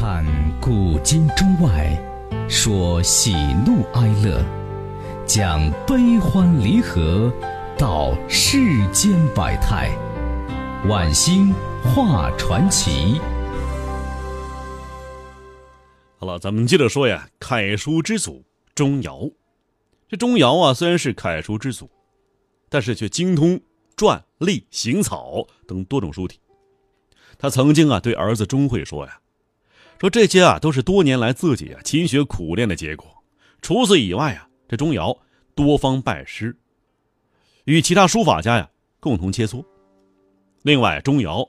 看古今中外，说喜怒哀乐，讲悲欢离合，道世间百态，晚星画传奇。好了，咱们接着说呀，楷书之祖钟繇。这钟繇啊，虽然是楷书之祖，但是却精通篆、隶、行草等多种书体。他曾经啊，对儿子钟会说呀：“说这些啊，都是多年来自己啊勤学苦练的结果。除此以外啊，这钟繇多方拜师，与其他书法家呀共同切磋。另外，钟繇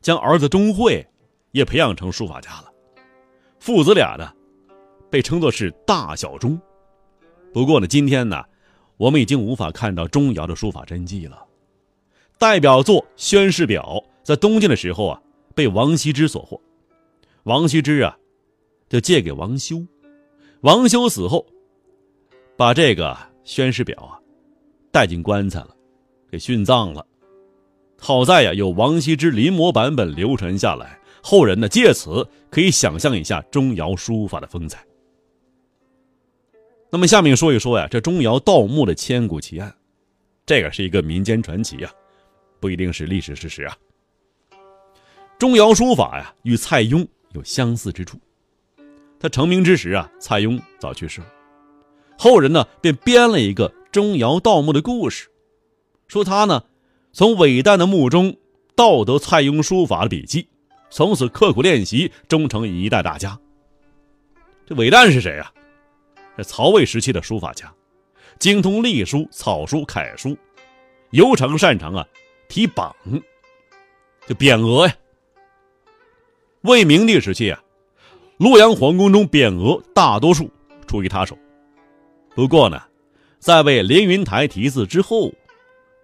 将儿子钟会也培养成书法家了。父子俩呢，被称作是大小钟。”不过呢，今天呢，我们已经无法看到钟繇的书法真迹了。代表作《宣示表》在东晋的时候啊，被王羲之所获。王羲之啊，就借给王修。王修死后，把这个《宣示表》啊，带进棺材了，给殉葬了。好在呀，有王羲之临摹版本流传下来，后人呢借此可以想象一下钟繇书法的风采。那么下面说一说呀，这钟繇盗墓的千古奇案，这个是一个民间传奇呀，不一定是历史事实啊。钟繇书法呀，与蔡邕有相似之处。他成名之时啊，蔡邕早去世了，后人呢便编了一个钟繇盗墓的故事，说他呢从韦诞的墓中盗得蔡邕书法的笔记，从此刻苦练习，终成一代大家。这韦诞是谁呀？这曹魏时期的书法家，精通隶书、草书、楷书，尤常擅长啊题榜，就匾额呀。魏明帝时期啊，洛阳皇宫中匾额大多数出于他手。不过呢，在为凌云台题字之后，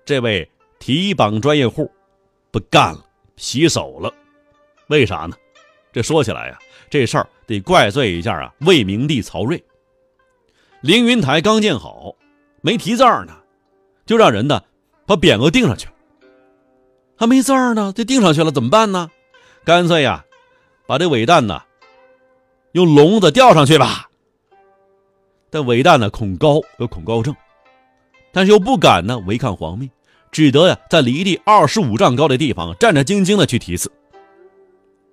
这位题榜专业户不干了，洗手了。为啥呢？这说起来呀，这事儿得怪罪一下啊魏明帝曹睿。凌云台刚建好，没题字呢，就让人呢把匾额钉上去。还没字呢，就钉上去了，怎么办呢？干脆呀，把这韦诞呢用笼子吊上去吧。但韦诞呢恐高，有恐高症，但是又不敢呢违抗皇命，只得呀在离地二十五丈高的地方战战兢兢的去题字。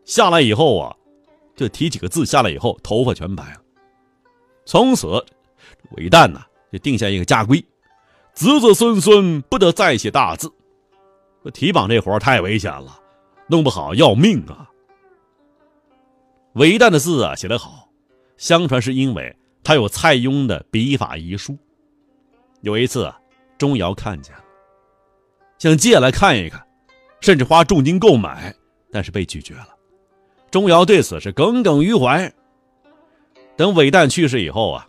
下来以后啊，就提几个字，下来以后头发全白了，从此。韦诞呢，就定下一个家规：子子孙孙不得再写大字。提榜这活太危险了，弄不好要命啊。韦诞的字啊写得好，相传是因为他有蔡邕的笔法遗书。有一次啊，钟繇看见了，想借来看一看，甚至花重金购买，但是被拒绝了。钟繇对此是耿耿于怀。等韦诞去世以后啊。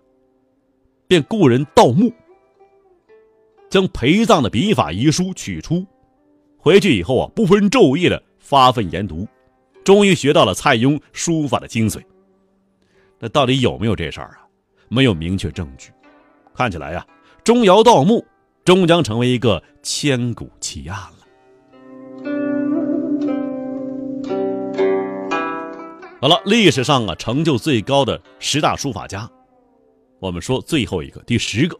便雇人盗墓，将陪葬的笔法遗书取出，回去以后啊，不分昼夜的发奋研读，终于学到了蔡邕书法的精髓。那到底有没有这事儿啊？没有明确证据。看起来呀，钟繇盗墓终将成为一个千古奇案了。好了，历史上啊成就最高的十大书法家。我们说最后一个，第十个，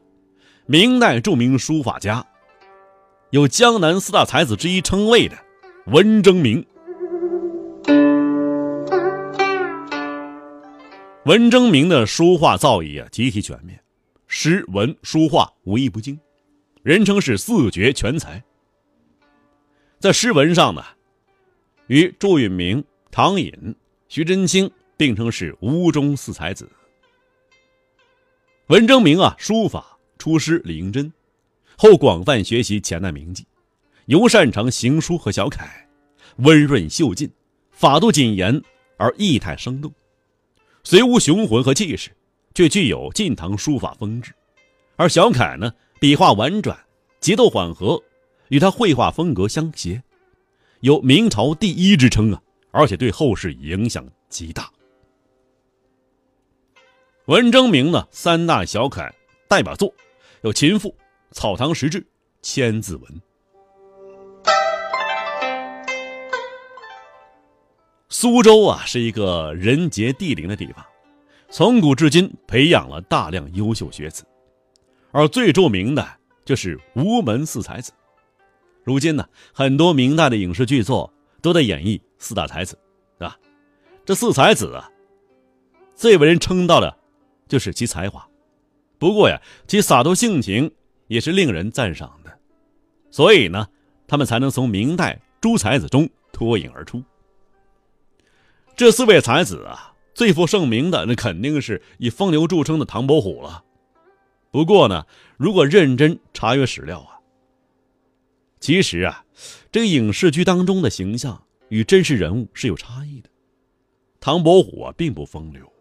明代著名书法家，有江南四大才子之一称谓的文征明。文征明的书画造诣啊极其全面，诗文书画无一不精，人称是四绝全才。在诗文上呢，与祝允明、唐寅、徐祯卿并称是吴中四才子。文征明啊，书法出师李应珍，后广泛学习前代名迹，尤擅长行书和小楷，温润秀劲，法度谨严而意态生动，虽无雄浑和气势，却具有晋唐书法风致。而小楷呢，笔画婉转，节奏缓和，与他绘画风格相协，有明朝第一之称啊，而且对后世影响极大。文征明呢，三大小楷代表作有《秦赋》《草堂十志》《千字文》。苏州啊，是一个人杰地灵的地方，从古至今培养了大量优秀学子，而最著名的就是吴门四才子。如今呢，很多明代的影视剧作都在演绎四大才子，啊，这四才子啊，最为人称道的，就是其才华。不过呀，其洒脱性情也是令人赞赏的，所以呢，他们才能从明代诸才子中脱颖而出。这四位才子啊，最负盛名的那肯定是以风流著称的唐伯虎了。不过呢，如果认真查阅史料啊，其实啊，这个影视剧当中的形象与真实人物是有差异的。唐伯虎啊，并不风流。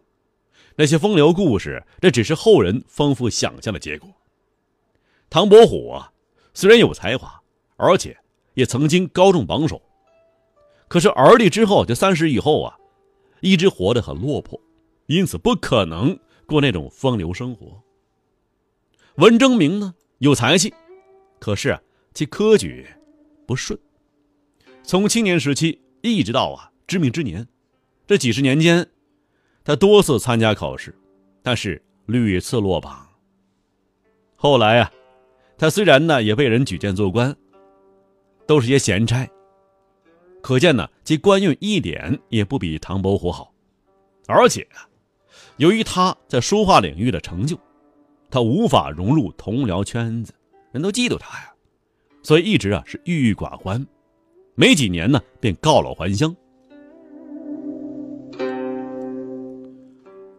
那些风流故事，这只是后人丰富想象的结果。唐伯虎啊，虽然有才华，而且也曾经高中榜首，可是而立之后，就三十以后啊，一直活得很落魄，因此不可能过那种风流生活。文征明呢，有才气，可是啊，其科举不顺。从青年时期一直到啊知命之年，这几十年间。他多次参加考试，但是屡次落榜。后来啊，他虽然呢也被人举荐做官，都是些闲差。可见呢，其官运一点也不比唐伯虎好。而且啊，由于他在书画领域的成就，他无法融入同僚圈子，人都嫉妒他呀，所以一直啊是郁郁寡欢。没几年呢，便告老还乡。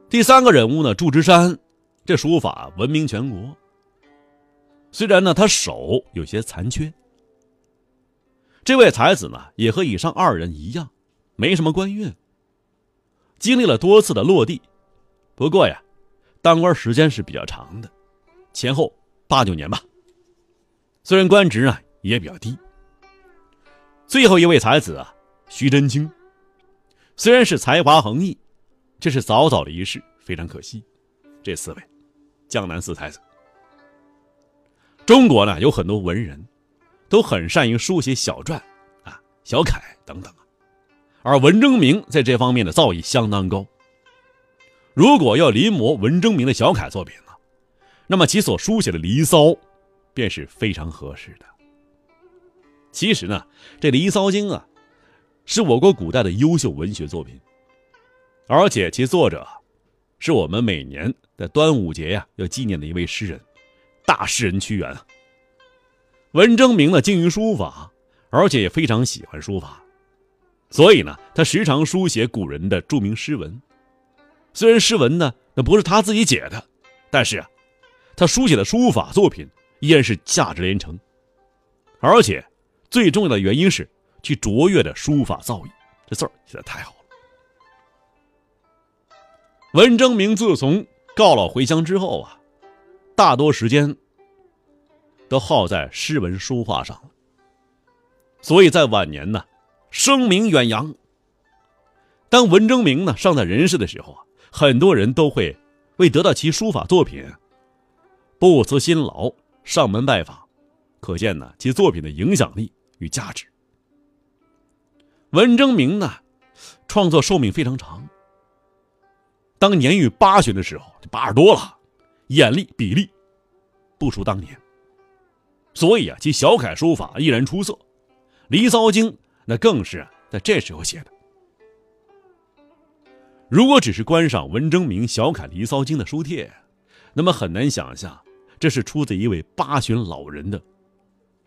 第三个人物呢，祝枝山，这书法闻名全国。虽然呢，他手有些残缺。这位才子呢，也和以上二人一样，没什么官运。经历了多次的落地，不过呀，当官时间是比较长的，前后八九年吧。虽然官职呢也比较低。最后一位才子啊，徐真卿，虽然是才华横溢。这是早早离世，非常可惜。这四位，江南四才子。中国呢有很多文人，都很善于书写小传啊、小楷等等啊，而文征明在这方面的造诣相当高。如果要临摹文征明的小楷作品呢，那么其所书写的《离骚》，便是非常合适的。其实呢，这《离骚经》啊，是我国古代的优秀文学作品。而且其作者，是我们每年的端午节呀要纪念的一位诗人，大诗人屈原。文征明呢精于书法，而且也非常喜欢书法，所以呢他时常书写古人的著名诗文。虽然诗文呢那不是他自己写的，但是啊，他书写的书法作品依然是价值连城。而且最重要的原因是其卓越的书法造诣，这字儿写的太好了。文征明自从告老回乡之后啊，大多时间都耗在诗文书画上了。所以在晚年呢，声名远扬。当文征明呢尚在人世的时候啊，很多人都会为得到其书法作品不辞辛劳上门拜访，可见呢其作品的影响力与价值。文征明呢，创作寿命非常长。当年逾八旬的时候，就八十多了，眼力笔力不输当年。所以啊，其小楷书法依然出色，《离骚经》那更是在这时候写的。如果只是观赏文征明小楷《离骚经》的书帖，那么很难想象这是出自一位八旬老人的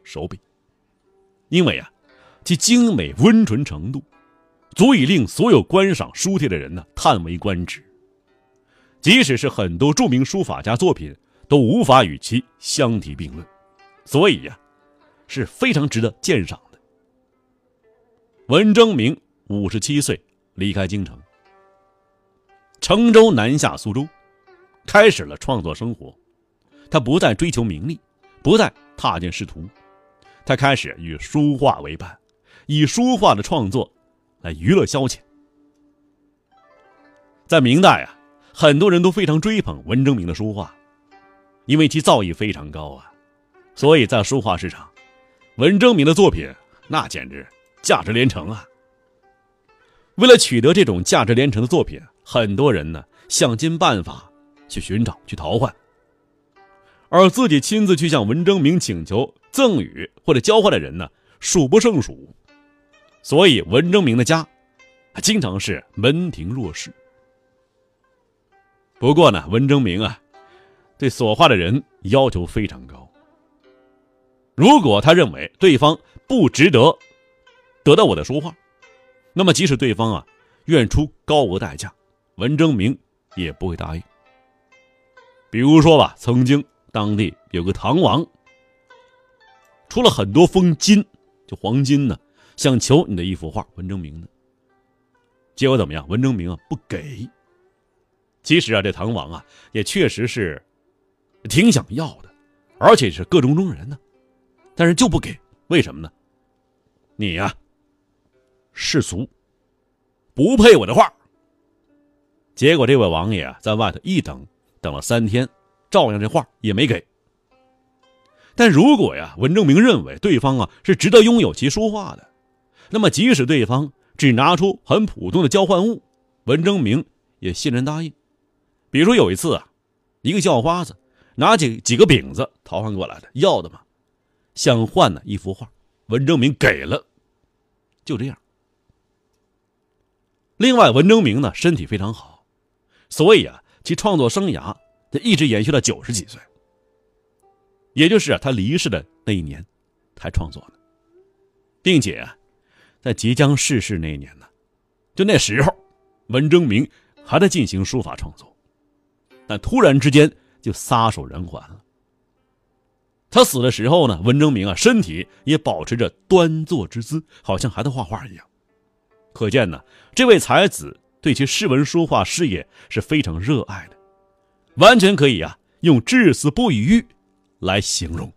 手笔，因为啊，其精美温纯程度，足以令所有观赏书帖的人呢叹为观止。即使是很多著名书法家作品，都无法与其相提并论，所以呀，是非常值得鉴赏的。文征明五十七岁离开京城，乘舟南下苏州，开始了创作生活。他不再追求名利，不再踏进仕途，他开始与书画为伴，以书画的创作来娱乐消遣。在明代啊。很多人都非常追捧文征明的书画，因为其造诣非常高啊，所以在书画市场，文征明的作品那简直价值连城啊。为了取得这种价值连城的作品，很多人呢想尽办法去寻找、去淘换，而自己亲自去向文征明请求赠与或者交换的人呢数不胜数，所以文征明的家经常是门庭若市。不过呢，文征明啊，对所画的人要求非常高。如果他认为对方不值得得到我的书画，那么即使对方啊愿出高额代价，文征明也不会答应。比如说吧，曾经当地有个唐王，出了很多封金，就黄金呢，想求你的一幅画，文征明的。结果怎么样？文征明啊不给。其实啊，这唐王啊也确实是挺想要的，而且是个中中人呢，但是就不给，为什么呢？你呀世俗，不配我的画。结果这位王爷啊在外头一等，等了三天，照样这画也没给。但如果呀文征明认为对方啊是值得拥有其书画的，那么即使对方只拿出很普通的交换物，文征明也欣然答应。比如说有一次啊，一个叫花子拿几几个饼子逃换过来的，要的嘛，想换呢一幅画，文征明给了，就这样。另外，文征明呢身体非常好，所以啊，其创作生涯他一直延续到九十几岁，也就是啊他离世的那一年才创作的，并且啊，在即将逝世那一年呢，就那时候，文征明还在进行书法创作。但突然之间就撒手人寰了。他死的时候呢，文征明啊，身体也保持着端坐之姿，好像还在画画一样。可见呢，这位才子对其诗文书画事业是非常热爱的，完全可以啊用至死不渝来形容。